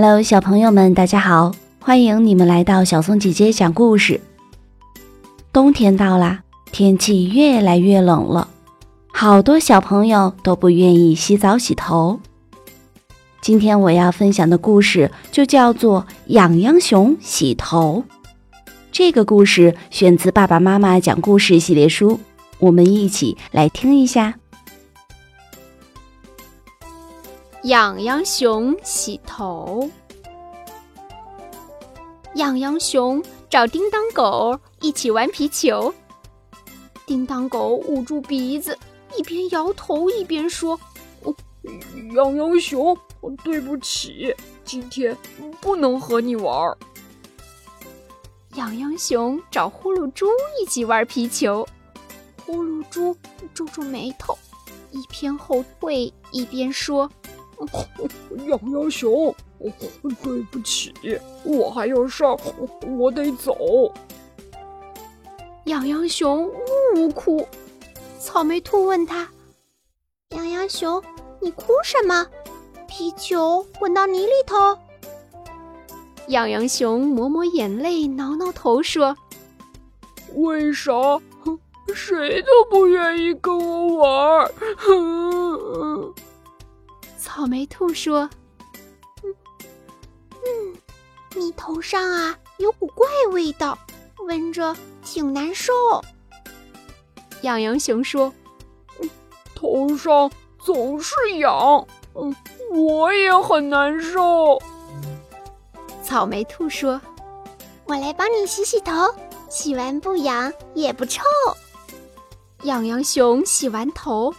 Hello，小朋友们，大家好！欢迎你们来到小松姐姐讲故事。冬天到啦，天气越来越冷了，好多小朋友都不愿意洗澡洗头。今天我要分享的故事就叫做《痒痒熊洗头》。这个故事选自《爸爸妈妈讲故事》系列书，我们一起来听一下。痒痒熊洗头。痒痒熊找叮当狗一起玩皮球。叮当狗捂住鼻子，一边摇头一边说：“痒痒熊，对不起，今天不能和你玩。”痒痒熊找呼噜猪一起玩皮球。呼噜猪皱皱眉头，一边后退一边说。痒痒熊，对不起，我还有事儿，我得走。痒痒熊呜呜哭，草莓兔问他：“痒痒熊，你哭什么？皮球滚到泥里头。”痒痒熊抹抹眼泪，挠挠头说：“为啥？谁都不愿意跟我玩。”草莓兔说：“嗯嗯，你头上啊有股怪味道，闻着挺难受。”痒痒熊说：“头上总是痒，嗯，我也很难受。”草莓兔说：“我来帮你洗洗头，洗完不痒也不臭。”痒痒熊洗完头，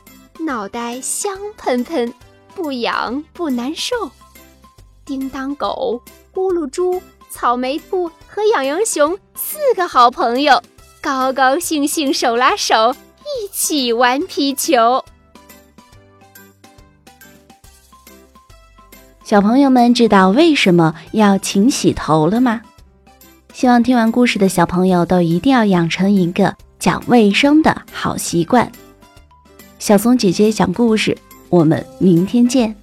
脑袋香喷喷。不痒不难受，叮当狗、咕噜猪、草莓兔和痒痒熊四个好朋友，高高兴兴手拉手一起玩皮球。小朋友们知道为什么要勤洗头了吗？希望听完故事的小朋友都一定要养成一个讲卫生的好习惯。小松姐姐讲故事。我们明天见。